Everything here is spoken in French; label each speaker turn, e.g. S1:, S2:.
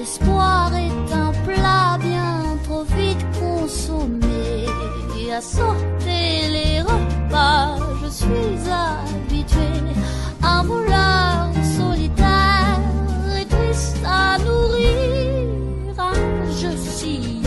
S1: L'espoir est un plat bien trop vite consommé. Et à sauter les repas, je suis habituée. Un voleur solitaire est triste à nourrir. Ah, je suis.